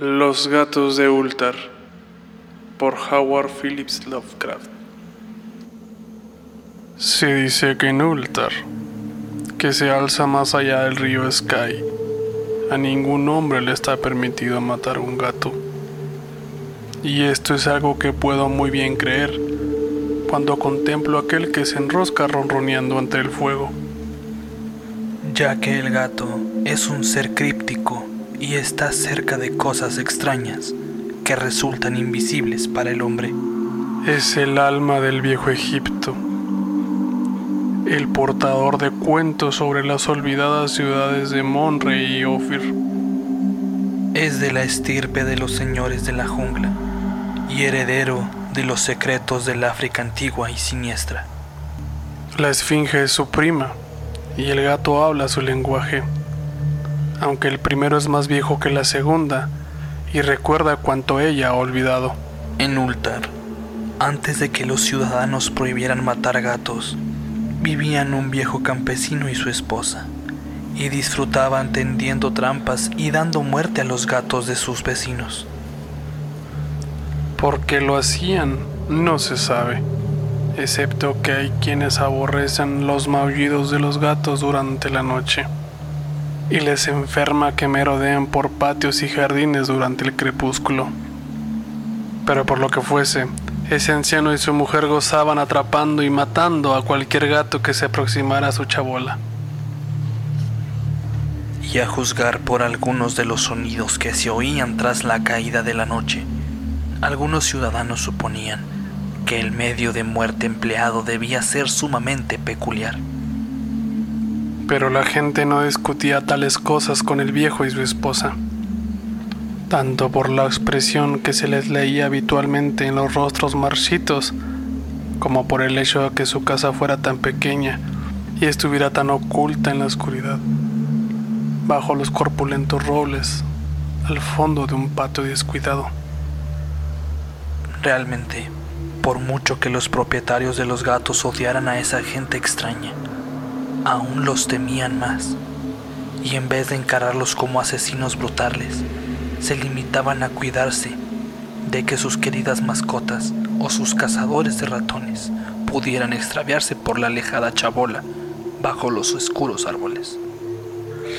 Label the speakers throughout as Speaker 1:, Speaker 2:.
Speaker 1: Los gatos de Ultar por Howard Phillips Lovecraft. Se dice que en Ultar, que se alza más allá del río Sky, a ningún hombre le está permitido matar un gato. Y esto es algo que puedo muy bien creer cuando contemplo a aquel que se enrosca ronroneando ante el fuego.
Speaker 2: Ya que el gato es un ser críptico y está cerca de cosas extrañas que resultan invisibles para el hombre.
Speaker 1: Es el alma del viejo Egipto, el portador de cuentos sobre las olvidadas ciudades de Monre y Ofir.
Speaker 2: Es de la estirpe de los señores de la jungla y heredero de los secretos del África antigua y siniestra.
Speaker 1: La esfinge es su prima y el gato habla su lenguaje aunque el primero es más viejo que la segunda, y recuerda cuanto ella ha olvidado.
Speaker 2: En Ultar, antes de que los ciudadanos prohibieran matar gatos, vivían un viejo campesino y su esposa, y disfrutaban tendiendo trampas y dando muerte a los gatos de sus vecinos.
Speaker 1: ¿Por qué lo hacían? No se sabe, excepto que hay quienes aborrecen los maullidos de los gatos durante la noche y les enferma que merodean por patios y jardines durante el crepúsculo. Pero por lo que fuese, ese anciano y su mujer gozaban atrapando y matando a cualquier gato que se aproximara a su chabola.
Speaker 2: Y a juzgar por algunos de los sonidos que se oían tras la caída de la noche, algunos ciudadanos suponían que el medio de muerte empleado debía ser sumamente peculiar
Speaker 1: pero la gente no discutía tales cosas con el viejo y su esposa, tanto por la expresión que se les leía habitualmente en los rostros marchitos, como por el hecho de que su casa fuera tan pequeña y estuviera tan oculta en la oscuridad, bajo los corpulentos robles, al fondo de un patio descuidado.
Speaker 2: Realmente, por mucho que los propietarios de los gatos odiaran a esa gente extraña, aún los temían más, y en vez de encararlos como asesinos brutales, se limitaban a cuidarse de que sus queridas mascotas o sus cazadores de ratones pudieran extraviarse por la alejada chabola bajo los oscuros árboles.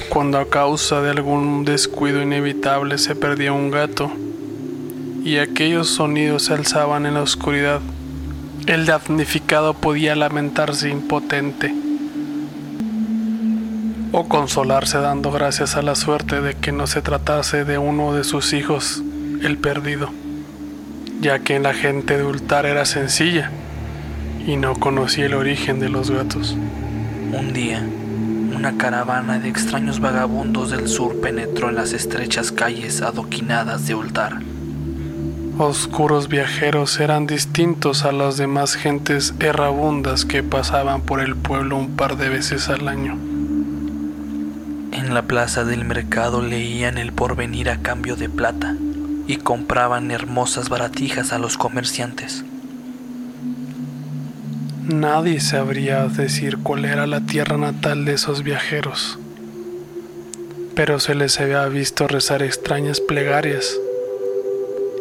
Speaker 1: Cuando a causa de algún descuido inevitable se perdía un gato y aquellos sonidos se alzaban en la oscuridad, el damnificado podía lamentarse impotente o consolarse dando gracias a la suerte de que no se tratase de uno de sus hijos, el perdido, ya que la gente de Ultar era sencilla y no conocía el origen de los gatos.
Speaker 2: Un día, una caravana de extraños vagabundos del sur penetró en las estrechas calles adoquinadas de Ultar.
Speaker 1: Oscuros viajeros eran distintos a las demás gentes errabundas que pasaban por el pueblo un par de veces al año.
Speaker 2: La plaza del mercado leían el porvenir a cambio de plata y compraban hermosas baratijas a los comerciantes.
Speaker 1: Nadie sabría decir cuál era la tierra natal de esos viajeros, pero se les había visto rezar extrañas plegarias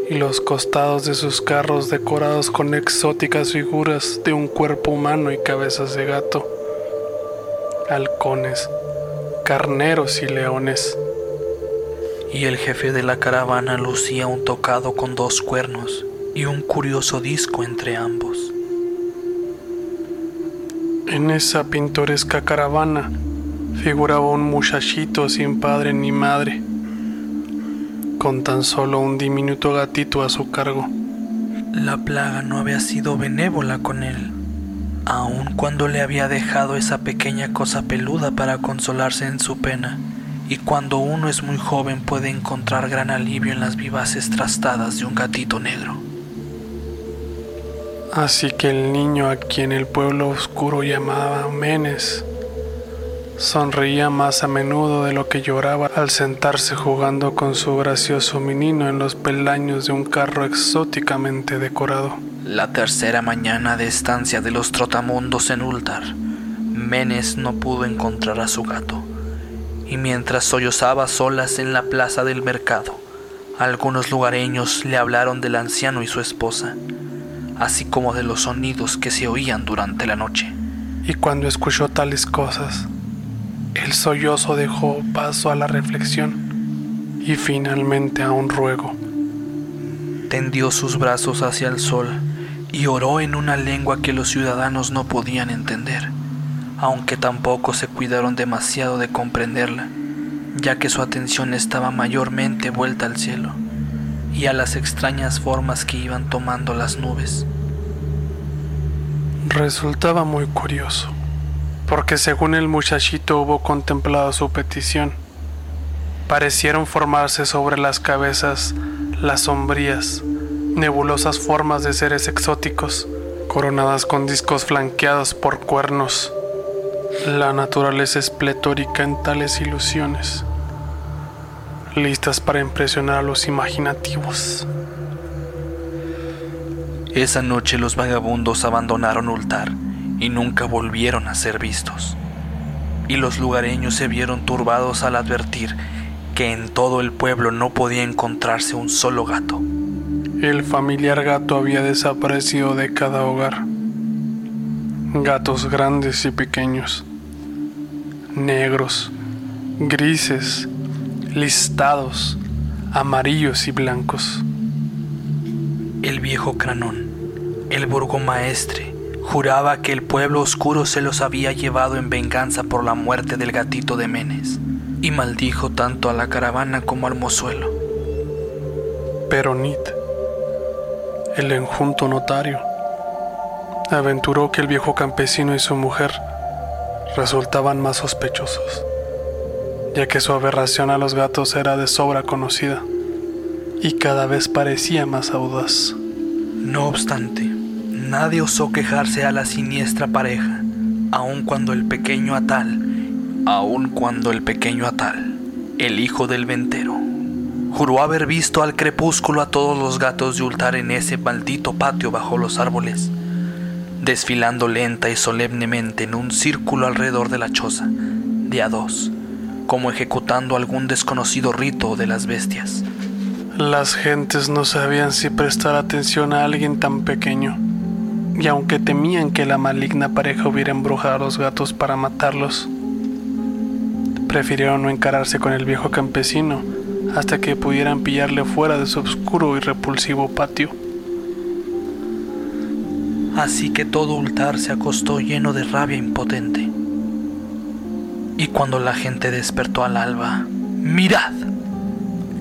Speaker 1: y los costados de sus carros decorados con exóticas figuras de un cuerpo humano y cabezas de gato, halcones, carneros y leones.
Speaker 2: Y el jefe de la caravana lucía un tocado con dos cuernos y un curioso disco entre ambos.
Speaker 1: En esa pintoresca caravana figuraba un muchachito sin padre ni madre, con tan solo un diminuto gatito a su cargo.
Speaker 2: La plaga no había sido benévola con él aun cuando le había dejado esa pequeña cosa peluda para consolarse en su pena, y cuando uno es muy joven puede encontrar gran alivio en las vivaces trastadas de un gatito negro.
Speaker 1: Así que el niño a quien el pueblo oscuro llamaba Menes sonreía más a menudo de lo que lloraba al sentarse jugando con su gracioso menino en los peldaños de un carro exóticamente decorado.
Speaker 2: La tercera mañana de estancia de los trotamundos en Ultar, Menes no pudo encontrar a su gato, y mientras sollozaba solas en la plaza del mercado, Algunos lugareños le hablaron del anciano y su esposa, así como de los sonidos que se oían durante la noche.
Speaker 1: Y cuando escuchó tales cosas, el sollozo dejó paso a la reflexión y finalmente a un ruego.
Speaker 2: Tendió sus brazos hacia el sol y oró en una lengua que los ciudadanos no podían entender, aunque tampoco se cuidaron demasiado de comprenderla, ya que su atención estaba mayormente vuelta al cielo y a las extrañas formas que iban tomando las nubes.
Speaker 1: Resultaba muy curioso, porque según el muchachito hubo contemplado su petición, parecieron formarse sobre las cabezas las sombrías, nebulosas formas de seres exóticos, coronadas con discos flanqueados por cuernos. La naturaleza es pletórica en tales ilusiones, listas para impresionar a los imaginativos.
Speaker 2: Esa noche los vagabundos abandonaron Ultar y nunca volvieron a ser vistos. Y los lugareños se vieron turbados al advertir que en todo el pueblo no podía encontrarse un solo gato.
Speaker 1: El familiar gato había desaparecido de cada hogar. Gatos grandes y pequeños, negros, grises, listados, amarillos y blancos.
Speaker 2: El viejo Cranón, el burgomaestre, juraba que el pueblo oscuro se los había llevado en venganza por la muerte del gatito de Menes, y maldijo tanto a la caravana como al mozuelo.
Speaker 1: Pero Nit, el enjunto notario, aventuró que el viejo campesino y su mujer resultaban más sospechosos, ya que su aberración a los gatos era de sobra conocida y cada vez parecía más audaz.
Speaker 2: No obstante, nadie osó quejarse a la siniestra pareja, aun cuando el pequeño Atal, aun cuando el pequeño Atal, el hijo del ventero, juró haber visto al crepúsculo a todos los gatos de Ultar en ese maldito patio bajo los árboles, desfilando lenta y solemnemente en un círculo alrededor de la choza, de a dos, como ejecutando algún desconocido rito de las bestias.
Speaker 1: Las gentes no sabían si prestar atención a alguien tan pequeño, y aunque temían que la maligna pareja hubiera embrujado a los gatos para matarlos, prefirieron no encararse con el viejo campesino hasta que pudieran pillarle fuera de su oscuro y repulsivo patio.
Speaker 2: Así que todo Ultar se acostó lleno de rabia impotente. Y cuando la gente despertó al alba, mirad,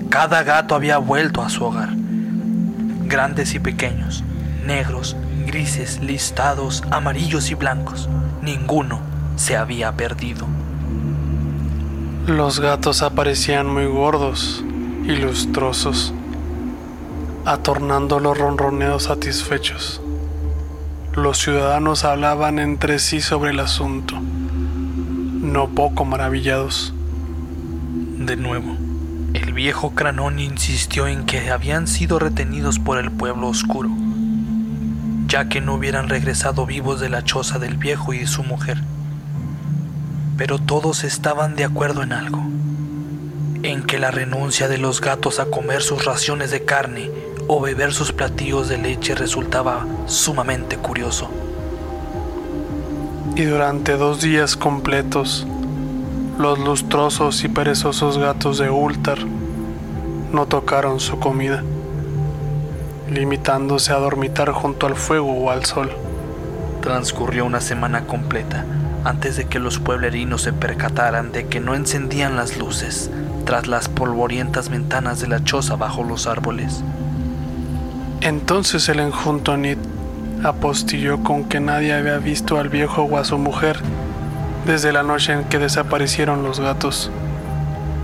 Speaker 2: cada gato había vuelto a su hogar. Grandes y pequeños, negros, grises, listados, amarillos y blancos. Ninguno se había perdido.
Speaker 1: Los gatos aparecían muy gordos y lustrosos, atornando los ronroneos satisfechos. Los ciudadanos hablaban entre sí sobre el asunto, no poco maravillados.
Speaker 2: De nuevo, el viejo Cranón insistió en que habían sido retenidos por el pueblo oscuro, ya que no hubieran regresado vivos de la choza del viejo y su mujer. Pero todos estaban de acuerdo en algo, en que la renuncia de los gatos a comer sus raciones de carne o beber sus platillos de leche resultaba sumamente curioso.
Speaker 1: Y durante dos días completos, los lustrosos y perezosos gatos de Ultar no tocaron su comida, limitándose a dormitar junto al fuego o al sol.
Speaker 2: Transcurrió una semana completa antes de que los pueblerinos se percataran de que no encendían las luces tras las polvorientas ventanas de la choza bajo los árboles.
Speaker 1: Entonces el enjunto Nid apostilló con que nadie había visto al viejo o a su mujer desde la noche en que desaparecieron los gatos.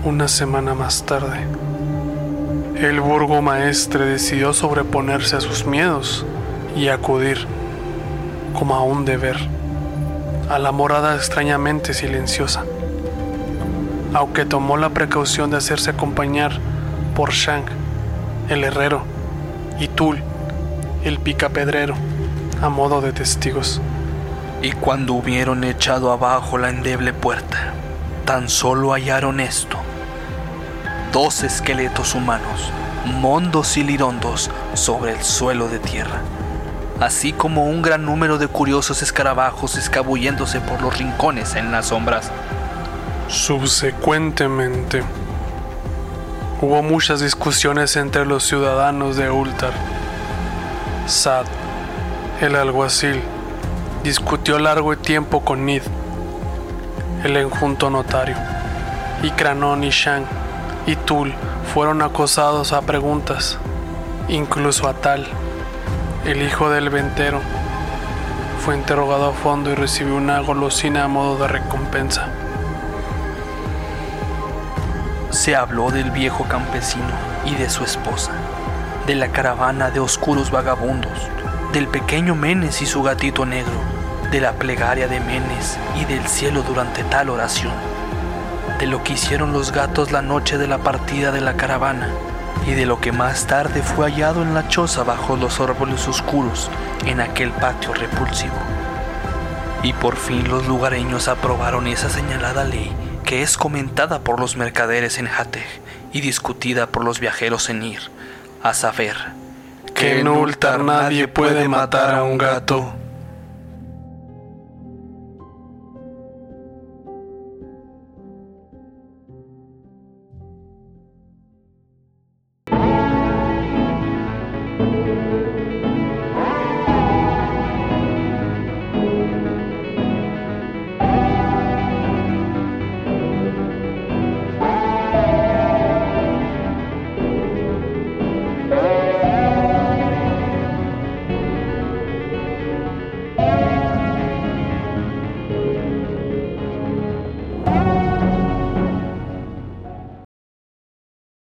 Speaker 1: Una semana más tarde, el burgomaestre decidió sobreponerse a sus miedos y acudir, como a un deber, a la morada extrañamente silenciosa. Aunque tomó la precaución de hacerse acompañar por Shang, el herrero, y Tul, el picapedrero, a modo de testigos.
Speaker 2: Y cuando hubieron echado abajo la endeble puerta, tan solo hallaron esto. dos esqueletos humanos, mondos y lirondos, sobre el suelo de tierra, así como un gran número de curiosos escarabajos escabulléndose por los rincones en las sombras.
Speaker 1: Subsecuentemente, hubo muchas discusiones entre los ciudadanos de Ultar. Sad, el alguacil, discutió largo tiempo con Nid, el enjunto notario, y Cranon y Shang y Tul fueron acosados a preguntas, incluso a Tal, el hijo del ventero, fue interrogado a fondo y recibió una golosina a modo de recompensa.
Speaker 2: Se habló del viejo campesino y de su esposa, de la caravana de oscuros vagabundos, del pequeño Menes y su gatito negro, de la plegaria de Menes y del cielo durante tal oración, de lo que hicieron los gatos la noche de la partida de la caravana y de lo que más tarde fue hallado en la choza bajo los árboles oscuros en aquel patio repulsivo. Y por fin los lugareños aprobaron esa señalada ley que es comentada por los mercaderes en Hateg y discutida por los viajeros en Ir, a saber,
Speaker 1: que en Ultar nadie puede matar a un gato.